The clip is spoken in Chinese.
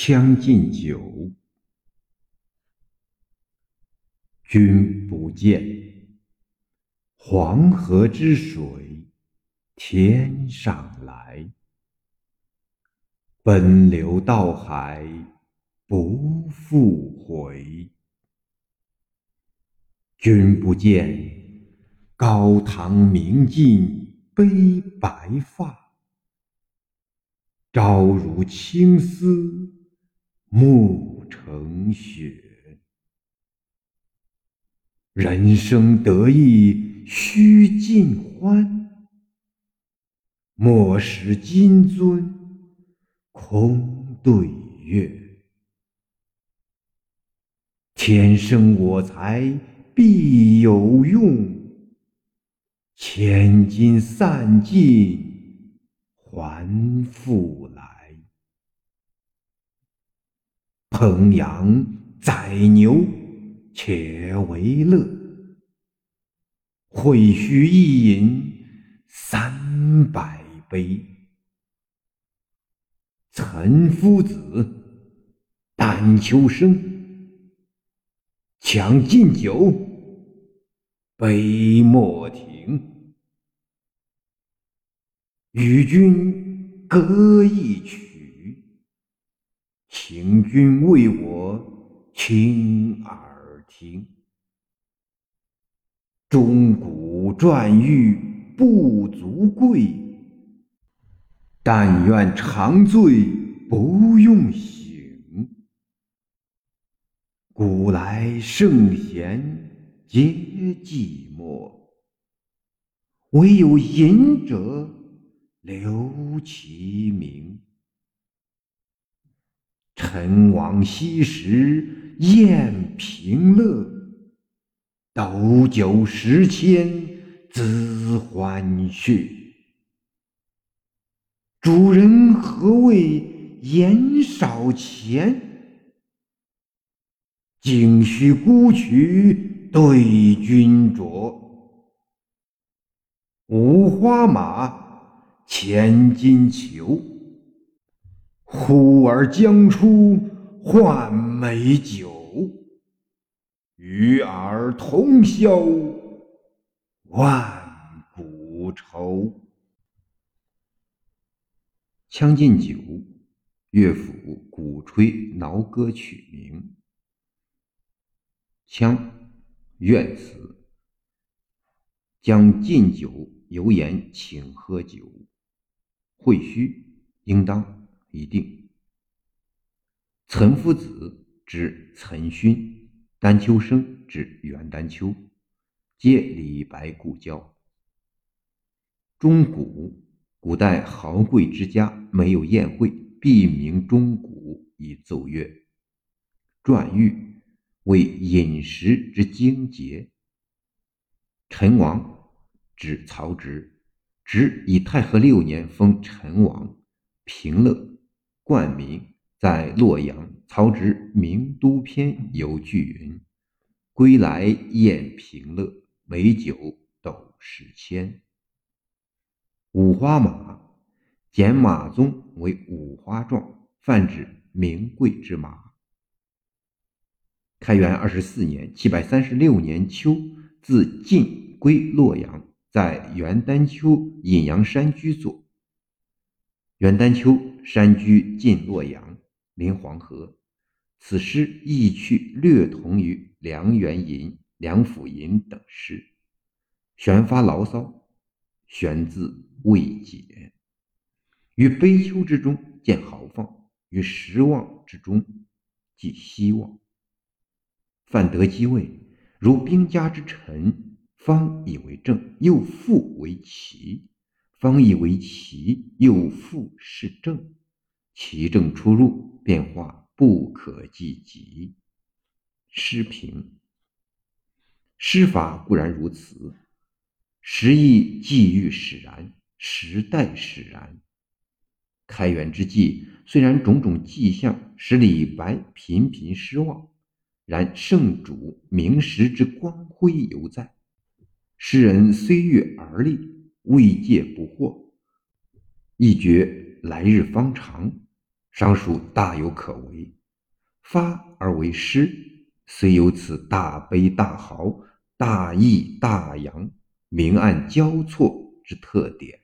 将进酒》，君不见，黄河之水天上来，奔流到海不复回。君不见，高堂明镜悲白发，朝如青丝。暮成雪，人生得意须尽欢，莫使金樽空对月。天生我材必有用，千金散尽还复来。烹羊宰牛且为乐，会须一饮三百杯。岑夫子，丹丘生，将进酒，杯莫停。与君歌一曲。请君为我倾耳听，钟鼓馔玉不足贵，但愿长醉不用醒。古来圣贤皆寂寞，惟有饮者留其名。陈王昔时宴平乐，斗酒十千恣欢谑。主人何为言少钱？径须沽取对君酌。五花马，千金裘。呼儿将出换美酒，与尔同销万古愁。《将进酒》乐府鼓吹挠歌曲名。羌，怨词。将进酒，油盐请喝酒。会须，应当。一定。岑夫子指岑勋，丹丘生指袁丹丘，皆李白故交。钟鼓，古代豪贵之家没有宴会，必鸣钟鼓以奏乐。馔玉为饮食之精节。陈王指曹植，植以太和六年封陈王，平乐。冠名在洛阳，曹植《名都篇》有句云：“归来宴平乐，美酒斗十千。”五花马，简马鬃为五花状，泛指名贵之马。开元二十四年（七百三十六年）秋，自晋归洛阳，在元丹丘隐阳山居坐。元丹丘。山居近洛阳，临黄河。此诗意趣略同于《梁元吟》《梁甫吟》等诗，旋发牢骚，旋字未解。于悲秋之中见豪放，于失望之中寄希望。范德基谓：如兵家之臣，方以为正，又复为奇；方以为奇，又复是正。其正出入变化不可计及。诗评：诗法固然如此，时亦际遇使然，时代使然。开元之际，虽然种种迹象使李白频频失望，然圣主明时之光辉犹在。诗人虽遇而立，未戒不惑，一觉来日方长。尚属大有可为。发而为诗，虽有此大悲大豪、大义大扬、明暗交错之特点。